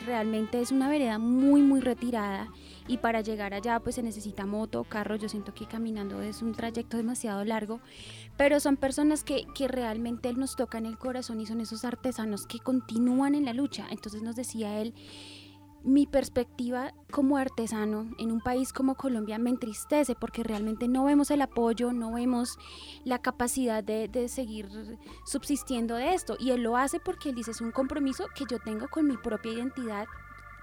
realmente es una vereda muy, muy retirada. Y para llegar allá pues se necesita moto, carro. Yo siento que caminando es un trayecto demasiado largo. Pero son personas que, que realmente nos tocan el corazón y son esos artesanos que continúan en la lucha. Entonces nos decía él, mi perspectiva como artesano en un país como Colombia me entristece porque realmente no vemos el apoyo, no vemos la capacidad de, de, seguir subsistiendo de esto. Y él lo hace porque él dice es un compromiso que yo tengo con mi propia identidad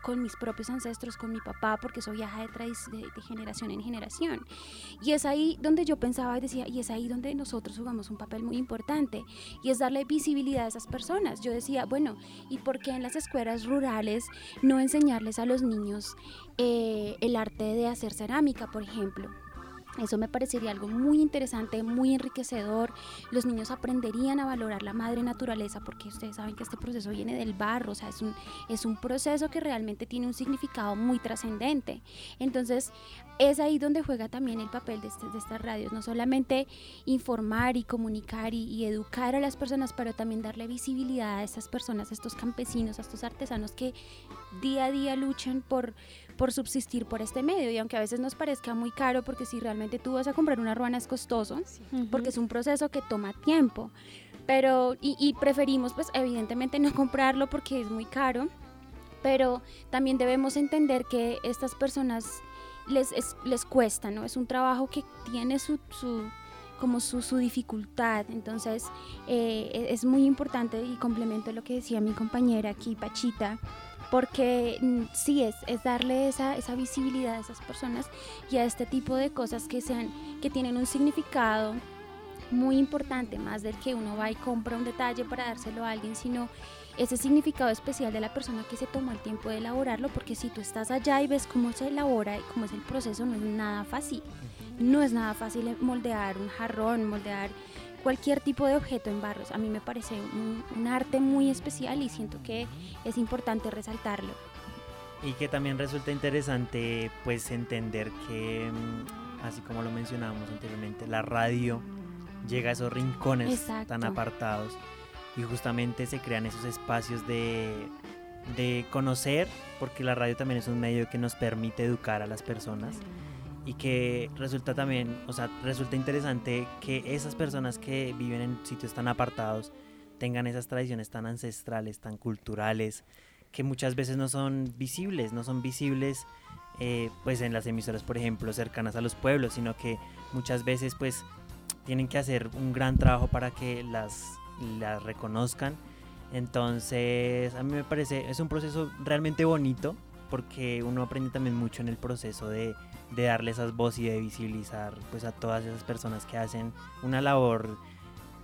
con mis propios ancestros, con mi papá, porque eso viaja de, de, de, generación en generación. Y es ahí donde yo pensaba y decía, y es ahí donde nosotros jugamos un papel muy importante, y es darle visibilidad a esas personas. Yo decía, bueno, ¿y por qué en las escuelas rurales no enseñarles a los niños eh, el arte de hacer cerámica, por ejemplo? Eso me parecería algo muy interesante, muy enriquecedor. Los niños aprenderían a valorar la madre naturaleza porque ustedes saben que este proceso viene del barro, o sea, es un, es un proceso que realmente tiene un significado muy trascendente. Entonces, es ahí donde juega también el papel de, este, de estas radios, no solamente informar y comunicar y, y, educar a las personas, pero también darle visibilidad a estas personas, a estos campesinos, a estos artesanos que día a día luchan por por subsistir por este medio. Y aunque a veces nos parezca muy caro, porque si realmente tú vas a comprar una ruana es costoso, porque es un proceso que toma tiempo. Pero, y, preferimos pues evidentemente no comprarlo porque es muy caro, pero también debemos entender que estas personas les, les cuesta, ¿no? Es un trabajo que tiene su, su como su, su, dificultad. Entonces eh, e, es muy importante y complemento lo que decía mi compañera aquí, Pachita, porque mm, sí es, es darle esa, esa, visibilidad a esas personas y a este tipo de cosas que, sean, que tienen un significado muy importante, más del que uno va y compra un detalle para dárselo a alguien, sino ese significado especial de la persona que se tomó el tiempo de elaborarlo, porque si tú estás allá y ves cómo se elabora y cómo es el proceso, no es nada fácil. No es nada fácil moldear un jarrón, moldear cualquier tipo de objeto en barros. A mí me parece un, arte muy especial y siento que es importante resaltarlo. Y que también resulta interesante pues entender que, mm, así como lo mencionábamos anteriormente, la radio llega a esos rincones tan apartados y justamente se crean esos espacios de, de conocer, porque la radio también es un medio que nos permite educar a las personas y que resulta también, o sea, resulta interesante que esas personas que viven en sitios tan apartados tengan esas tradiciones tan ancestrales, tan culturales, que muchas veces no son visibles, no son visibles eh, pues en las emisoras, por ejemplo, cercanas a los pueblos, sino que muchas veces pues tienen que hacer un gran trabajo para que las, las reconozcan. Entonces, a mí me parece, es un proceso realmente bonito porque uno aprende también mucho en el proceso de de darle esas voces y de visibilizar pues a todas esas personas que hacen una labor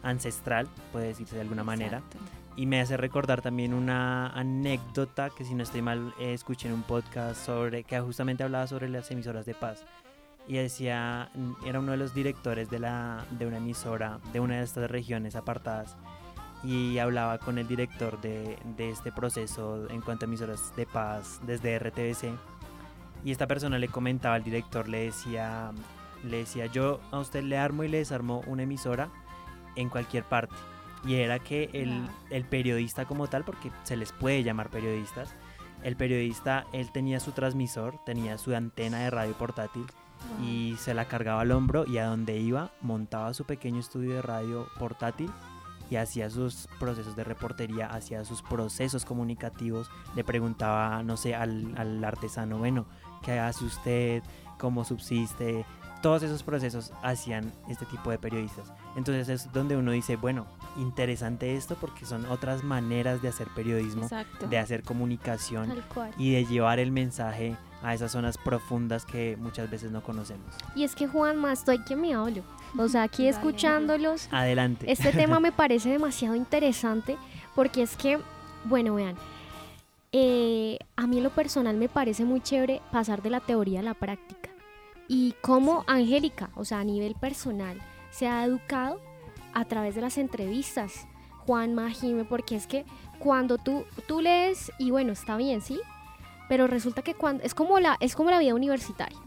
ancestral, puede decirse de alguna manera, y me hace recordar también una anécdota que si no estoy mal escuché en un podcast sobre que justamente hablaba sobre las emisoras de paz y decía era uno de los directores de la de una emisora de una de estas regiones apartadas y hablaba con el director de, de este proceso en cuanto a emisoras de paz desde RTBC y esta persona le comentaba al director le decía le decía yo a usted le armo y le desarmo una emisora en cualquier parte y era que el, el, periodista como tal, porque se les puede llamar periodistas, el periodista, él tenía su transmisor, tenía su antena de radio portátil y se la cargaba al hombro y a donde iba montaba su pequeño estudio de radio portátil y hacía sus procesos de reportería, hacía sus procesos comunicativos, le preguntaba, no sé, al, al artesano, bueno, ¿qué hace usted? ¿Cómo subsiste? Todos esos procesos hacían este tipo de periodistas. Entonces es donde uno dice, bueno, interesante esto porque son otras maneras de hacer periodismo, de hacer comunicación y de llevar el mensaje a esas zonas profundas que muchas veces no conocemos. Y es que Juanma, estoy que me hablo. O sea, aquí escuchándolos. Adelante. Este tema me parece demasiado interesante porque es que, bueno, vean, eh, a mí en lo personal me parece muy chévere pasar de la teoría a la práctica. Y como Angélica, o sea, a nivel personal, se ha educado a través de las entrevistas, Juan Majime, porque es que cuando tú, tú lees, y bueno, está bien, ¿sí? Pero resulta que cuando, es, como la, es como la vida universitaria.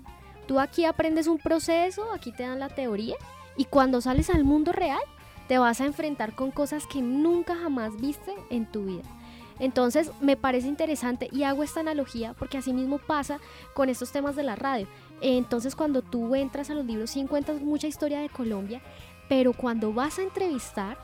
Tú aquí aprendes un proceso, aquí te dan la teoría, y cuando sales al mundo real, te vas a enfrentar con cosas que nunca jamás viste en tu vida. Entonces me parece interesante y hago esta analogía porque así mismo pasa con estos temas de la radio. Entonces cuando tú entras a los libros sí encuentras mucha historia de Colombia pero cuando vas a entrevistar,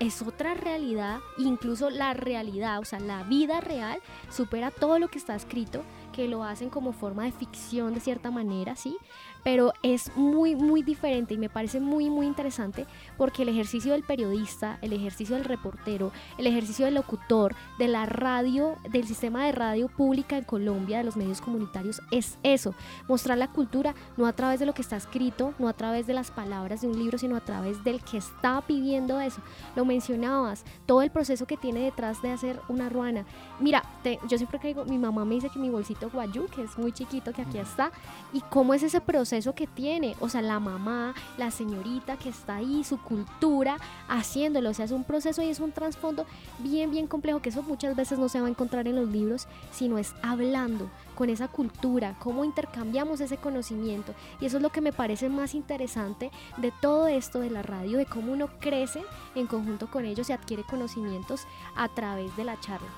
es otra realidad, incluso la realidad, o sea, la vida real supera todo lo que está escrito, que lo hacen como forma de ficción de cierta manera, ¿sí? Pero es muy, muy diferente y me parece muy, muy interesante porque el ejercicio del periodista, el ejercicio del reportero, el ejercicio del locutor, de la radio, del sistema de radio pública en Colombia, de los medios comunitarios, es eso, mostrar la cultura no a través de lo que está escrito, no a través de las palabras de un libro, sino a través del que está pidiendo eso. Lo mencionabas, todo el proceso que tiene detrás de hacer una ruana. Mira, yo siempre caigo, mi mamá me dice que mi bolsito guayú, que es muy chiquito, que aquí está, y cómo es ese proceso eso que tiene, o sea, la mamá, la señorita que está ahí, su cultura, haciéndolo, o sea, es un proceso y es un trasfondo bien, bien complejo, que eso muchas veces no se va a encontrar en los libros, sino es hablando con esa cultura, cómo intercambiamos ese conocimiento. Y eso es lo que me parece más interesante de todo esto de la radio, de cómo uno crece en conjunto con ellos y adquiere conocimientos a través de la charla.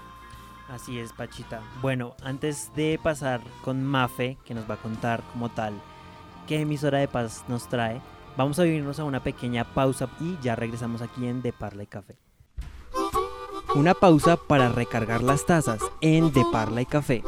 Así es, Pachita. Bueno, antes de pasar con Mafe, que nos va a contar como tal qué emisora de paz nos trae, vamos a vivirnos a una pequeña pausa y ya regresamos aquí en De Parla y Café. Una pausa para recargar las tazas en De Parla y Café.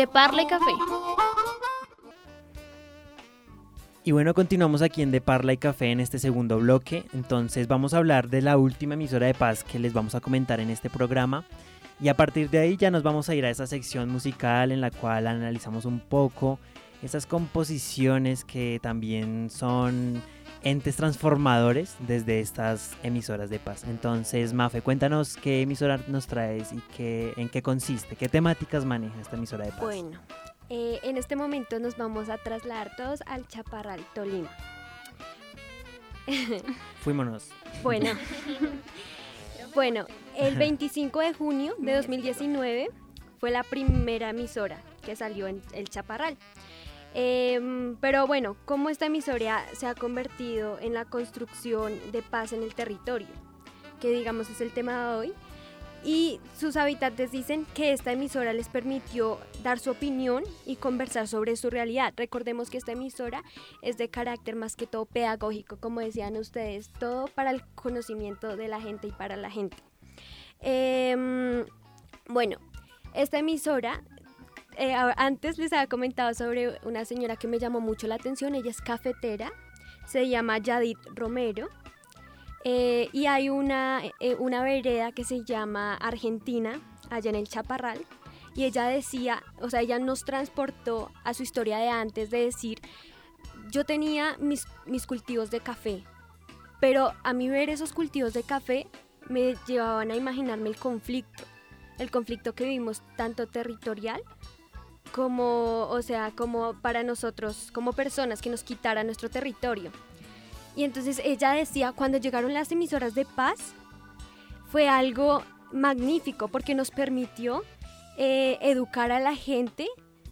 De Parla y Café. Y bueno, continuamos aquí en De Parla y Café en este segundo bloque. Entonces vamos a hablar de la última emisora de paz que les vamos a comentar en este programa. Y a partir de ahí ya nos vamos a ir a esa sección musical en la cual analizamos un poco esas composiciones que también son entes transformadores desde estas emisoras de paz. Entonces, Mafe, cuéntanos qué emisora nos traes y qué, en qué consiste, qué temáticas maneja esta emisora de paz. Bueno, eh, en este momento nos vamos a trasladar todos al Chaparral, Tolima. Fuímonos. Bueno, bueno, el 25 de junio de 2019 fue la primera emisora que salió en el Chaparral. Em, pero bueno, ¿cómo esta emisora se ha convertido en la construcción de paz en el territorio? Que digamos es el tema de hoy. Y sus habitantes dicen que esta emisora les permitió dar su opinión y conversar sobre su realidad. Recordemos que esta emisora es de carácter más que todo pedagógico, como decían ustedes, todo para el conocimiento de la gente y para la gente. Em, bueno, esta emisora eh, antes les había comentado sobre una señora que me llamó mucho la atención, ella es cafetera, se llama Yadit Romero. Eh, y hay una, eh, una vereda que se llama Argentina, allá en el Chaparral, y ella decía, o sea, ella nos transportó a su historia de antes de decir, yo tenía mis, mis cultivos de café, pero a mí ver esos cultivos de café me llevaban a imaginarme el conflicto, el conflicto que vivimos tanto territorial como, o sea, como para nosotros, como personas que nos quitaran nuestro territorio. Y entonces ella decía, cuando llegaron las emisoras de paz, fue algo magnífico porque nos permitió eh, educar a la gente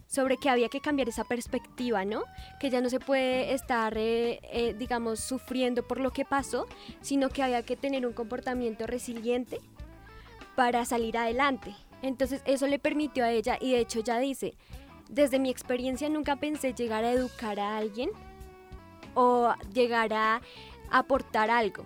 sobre que había que cambiar esa perspectiva, ¿no? Que ya no se puede estar, eh, eh, digamos, sufriendo por lo que pasó, sino que había que tener un comportamiento resiliente para salir adelante. Entonces eso le permitió a ella y de hecho ya dice, desde mi experiencia nunca pensé llegar a educar a alguien o llegar a aportar algo.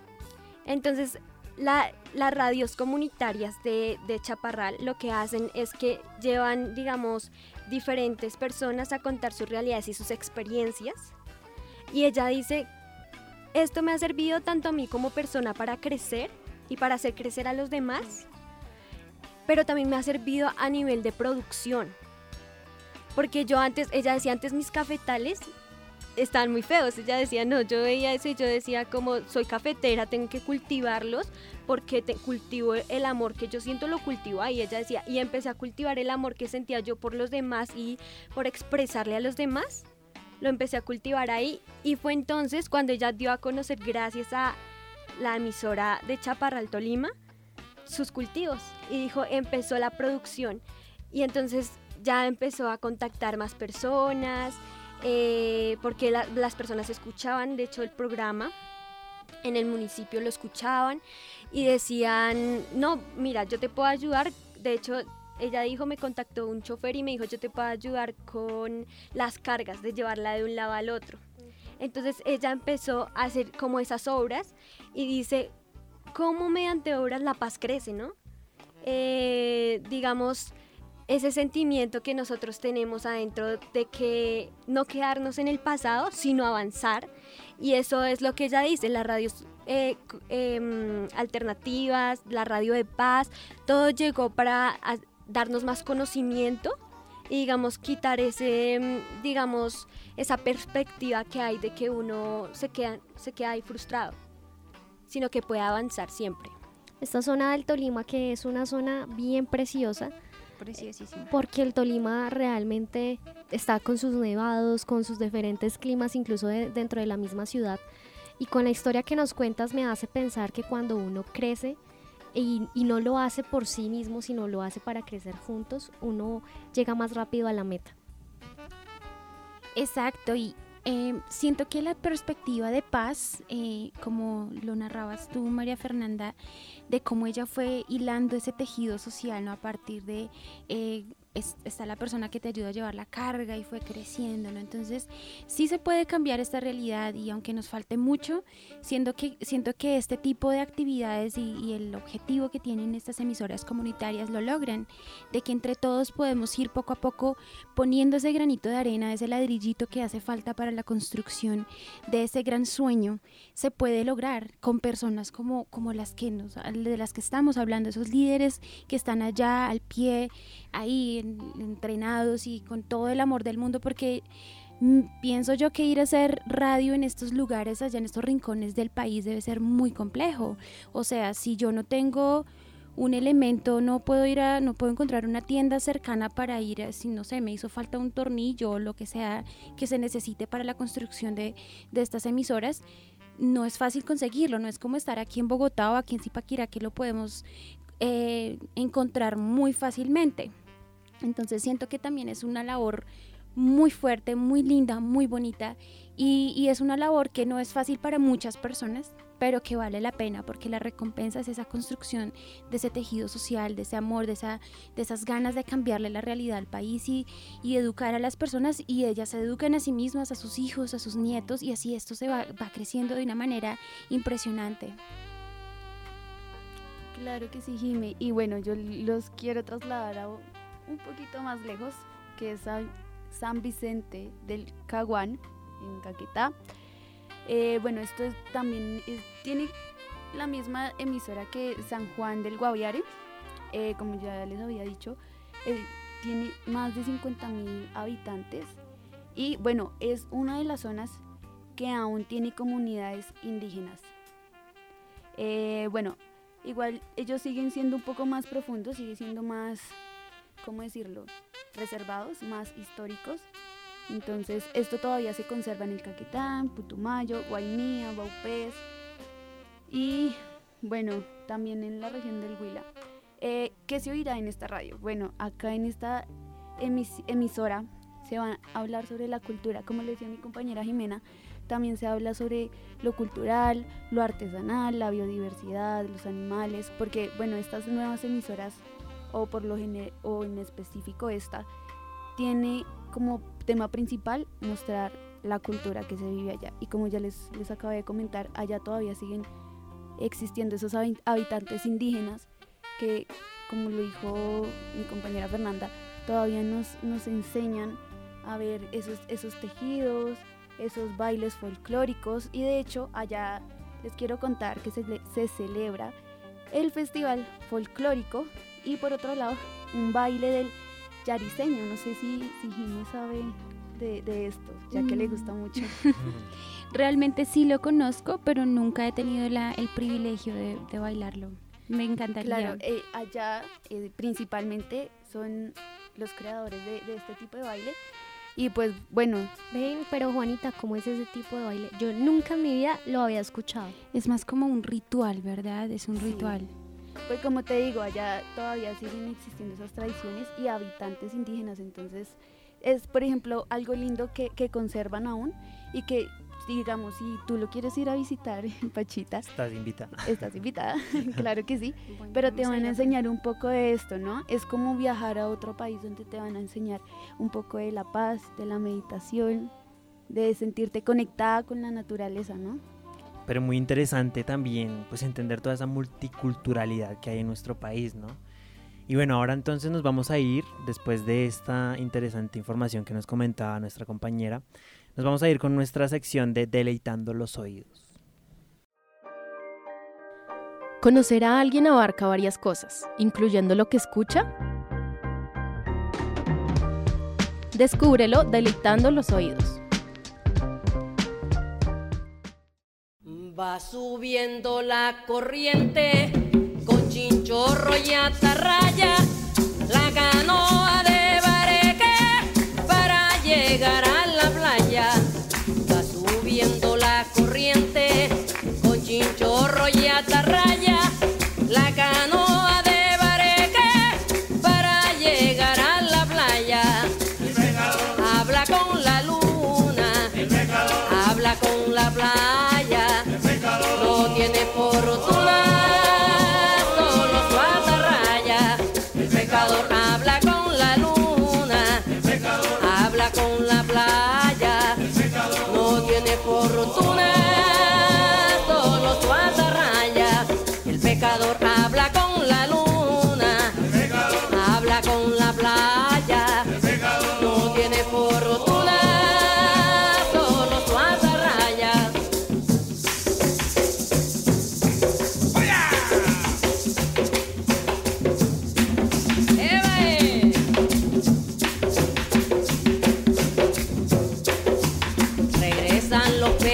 Entonces las radios comunitarias de, de, Chaparral lo que hacen es que llevan, digamos, diferentes personas a contar sus realidades y sus experiencias. Y ella dice, esto me ha servido tanto a mí como persona para crecer y para hacer crecer a los demás, pero también me ha servido a nivel de producción. Porque yo antes, ella decía antes mis cafetales estaban muy feos. Ella decía, no, yo veía eso yo decía como soy cafetera, tengo que cultivarlos porque te cultivo el amor que yo siento, lo cultivo ahí. Ella decía, y empecé a cultivar el amor que sentía yo por los demás y por expresarle a los demás. Lo empecé a cultivar ahí y fue entonces cuando ella dio a conocer, gracias a la emisora de Chaparral Tolima, sus cultivos. Y dijo, empezó la producción. Y entonces ya empezó a contactar más personas, eh, porque las personas escuchaban, de hecho, el programa en el municipio lo escuchaban y decían, no, mira, yo te puedo ayudar, de hecho, ella dijo, me contactó un chofer y me dijo, yo te puedo ayudar con las cargas, de llevarla de un lado al otro. Entonces ella empezó a hacer como esas obras y dice, ¿cómo mediante obras la paz crece, no? Eh, digamos, ese sentimiento que nosotros tenemos adentro de que no quedarnos en el pasado, sino avanzar. Y eso es lo que ella dice, las radios eh, em, alternativas, la radio de paz, todo llegó para darnos más conocimiento y digamos quitar ese, em, digamos, esa perspectiva que hay de que uno se queda, se queda ahí frustrado, sino que puede avanzar siempre. Esta zona del Tolima que es una zona bien preciosa, Preciosísimo. Porque el Tolima realmente está con sus nevados, con sus diferentes climas, incluso dentro de la misma ciudad. Y con la historia que nos cuentas me hace pensar que cuando uno crece y, y, no lo hace por sí mismo, sino lo hace para crecer juntos, uno llega más rápido a la meta. Exacto, y eh, siento que la perspectiva de paz, eh, como lo narrabas tú, María Fernanda, de cómo ella fue hilando ese tejido social ¿no? a partir de eh, está la persona que te ayuda a llevar la carga y fue creciendo, ¿no? Entonces, sí se puede cambiar esta realidad y aunque nos falte mucho, siento que, siento que este tipo de actividades y, y el objetivo que tienen estas emisoras comunitarias lo logran, de que entre todos podemos ir poco a poco poniendo ese granito de arena, ese ladrillito que hace falta para la construcción de ese gran sueño, se puede lograr con personas como, como las que nos, de las que estamos hablando, esos líderes que están allá al pie, ahí entrenados y con todo el amor del mundo, porque mm, pienso yo que ir a hacer radio en estos lugares, allá en estos rincones del país, debe ser muy complejo. O sea, si yo no tengo un elemento, no puedo ir a, no puedo encontrar una tienda cercana para ir, a, si no sé, me hizo falta un tornillo o lo que sea que se necesite para la construcción de, estas emisoras, no es fácil conseguirlo, no es como estar aquí en Bogotá o aquí en Zipaquirá que lo podemos eh, encontrar muy fácilmente. Entonces siento que también es una labor muy fuerte, muy linda, muy bonita y, es una labor que no es fácil para muchas personas, pero que vale la pena porque la recompensa es esa construcción de ese tejido social, de ese amor, de, esa, de esas ganas de cambiarle la realidad al país y, educar a las personas y ellas se educan a sí mismas, a sus hijos, a sus nietos y así esto se va, creciendo de una manera impresionante. Claro que sí, Jime. Y bueno, yo los quiero trasladar a un poquito más lejos, que es San Vicente del Caguán, en Caquetá. Eh, bueno, esto también tiene la misma emisora que San Juan del Guaviare, eh, como ya les había dicho, eh, tiene más de 50 mil habitantes y bueno, es una de las zonas que aún tiene comunidades indígenas. bueno, igual ellos siguen siendo un poco más profundos, siguen siendo más, ¿cómo decirlo?, reservados, más históricos. Entonces, esto todavía se conserva en el Caquetán, Putumayo, Guainía, Baupés y, bueno, también en la región del Huila. Eh, ¿Qué se oirá en esta radio? Bueno, acá en esta emisora se va a hablar sobre la cultura, como le decía mi compañera Jimena, también se habla sobre lo cultural, lo artesanal, la biodiversidad, los animales, porque bueno, estas nuevas emisoras, o por lo o en específico esta, tiene como tema principal mostrar la cultura que se vive allá. Y como ya les, les acabé de comentar, allá todavía siguen existiendo esos habitantes indígenas que, como lo dijo mi compañera Fernanda, todavía nos, nos enseñan a ver esos, esos tejidos, esos bailes folclóricos y de hecho allá les quiero contar que se, se celebra el festival folclórico y por otro lado un baile del yariseño. No sé si, si Jimmy sabe de, esto, ya que le gusta mm. mucho. Realmente sí lo conozco, pero nunca he tenido la, el privilegio de, bailarlo. Me encantaría. Claro, eh, allá eh, principalmente son los creadores de, de este tipo de baile y pues bueno. Ven, pero Juanita, ¿cómo es ese tipo de baile? Yo nunca en mi vida lo había escuchado. Es más como un ritual, ¿verdad? Es un ritual. Pues como te digo, allá todavía siguen existiendo esas tradiciones y habitantes indígenas, entonces es, por ejemplo, algo lindo que, que conservan aún y que digamos, si tú lo quieres ir a visitar Pachita, estás invitada. Estás invitada, claro que sí. pero te van a enseñar un poco de esto, ¿no? Es como viajar a otro país donde te van a enseñar un poco de la paz, de la meditación, de sentirte conectada con la naturaleza, ¿no? Pero muy interesante también, pues entender toda esa multiculturalidad que hay en nuestro país, ¿no? Y bueno, ahora entonces nos vamos a ir, después de esta interesante información que nos comentaba nuestra compañera, nos vamos a ir con nuestra sección de Deleitando los Oídos. Conocer a alguien abarca varias cosas, incluyendo lo que escucha. Descúbrelo deleitando los oídos. Va subiendo la corriente con chinchorro y atarraya, la canoa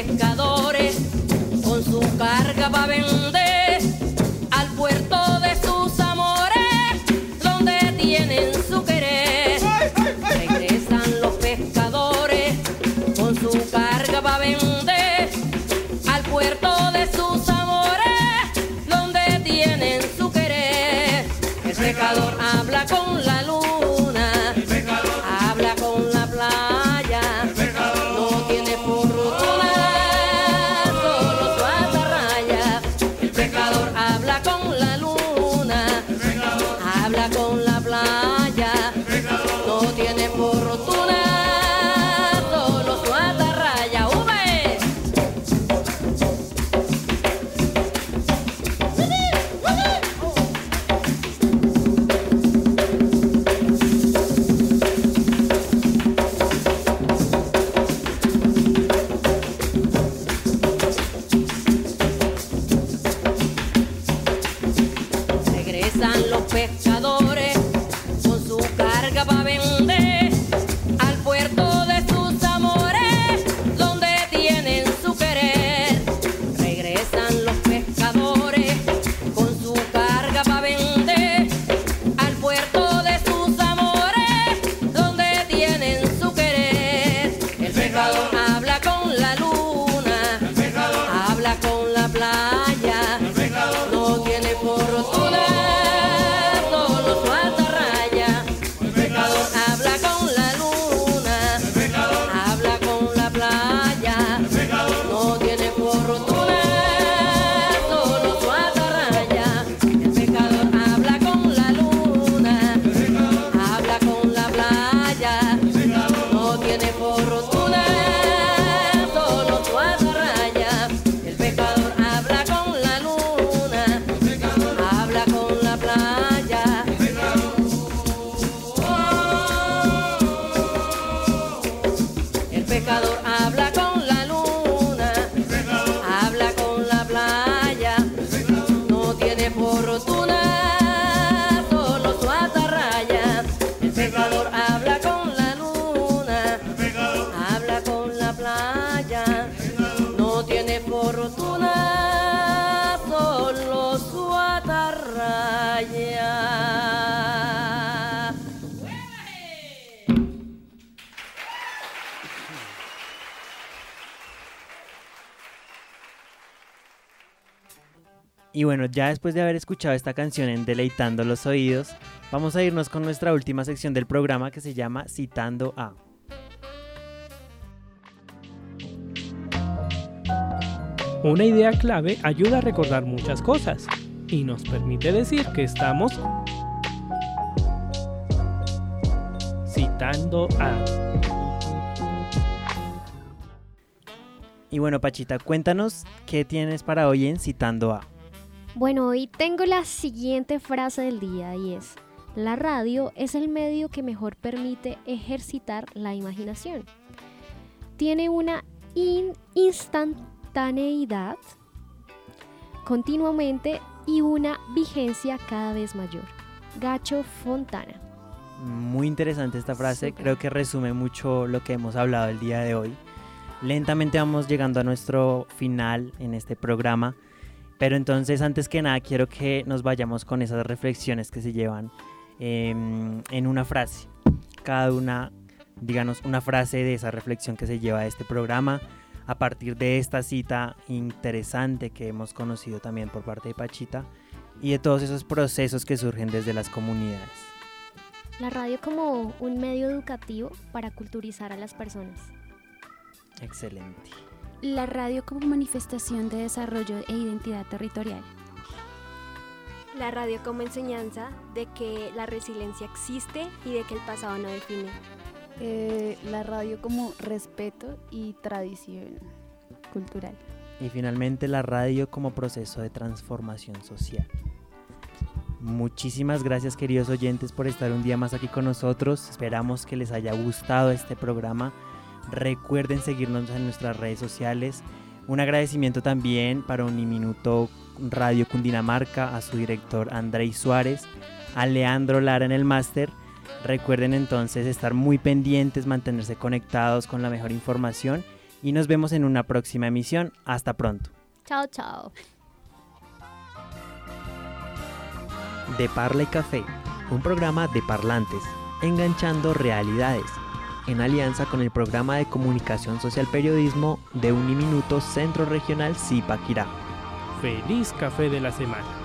parezca Y bueno, ya después de haber escuchado esta canción en Deleitando los Oídos, vamos a irnos con nuestra última sección del programa que se llama Citando a. Una idea clave ayuda a recordar muchas cosas y nos permite decir que estamos citando a. Y bueno, Pachita, cuéntanos qué tienes para hoy en Citando a. Bueno, hoy tengo la siguiente frase del día y es, la radio es el medio que mejor permite ejercitar la imaginación. Tiene una in- instantaneidad continuamente y una vigencia cada vez mayor. Gacho Fontana. Muy interesante esta frase, creo que resume mucho lo que hemos hablado el día de hoy. Lentamente vamos llegando a nuestro final en este programa, pero entonces antes que nada quiero que nos vayamos con esas reflexiones que se llevan em, en una frase. Cada una, díganos una frase de esa reflexión que se lleva a este programa a partir de esta cita interesante que hemos conocido también por parte de Pachita y de todos esos procesos que surgen desde las comunidades. La radio como un medio educativo para culturizar a las personas. Excelente. La radio como manifestación de desarrollo e identidad territorial. La radio como enseñanza de que la resiliencia existe y de que el pasado no define. Eh, la radio como respeto y tradición cultural. Y finalmente la radio como proceso de transformación social. Muchísimas gracias queridos oyentes por estar un día más aquí con nosotros. Esperamos que les haya gustado este programa. Recuerden seguirnos en nuestras redes sociales. Un agradecimiento también para Uniminuto Radio Cundinamarca, a su director Andrei Suárez, a Leandro Lara en el máster. Recuerden entonces estar muy pendientes, mantenerse conectados con la mejor información y nos vemos en una próxima emisión. Hasta pronto. Chao, chao. De Parla y Café, un programa de parlantes, enganchando realidades, en alianza con el programa de comunicación social periodismo de Uniminuto Centro Regional Zipaquirá. Feliz café de la semana.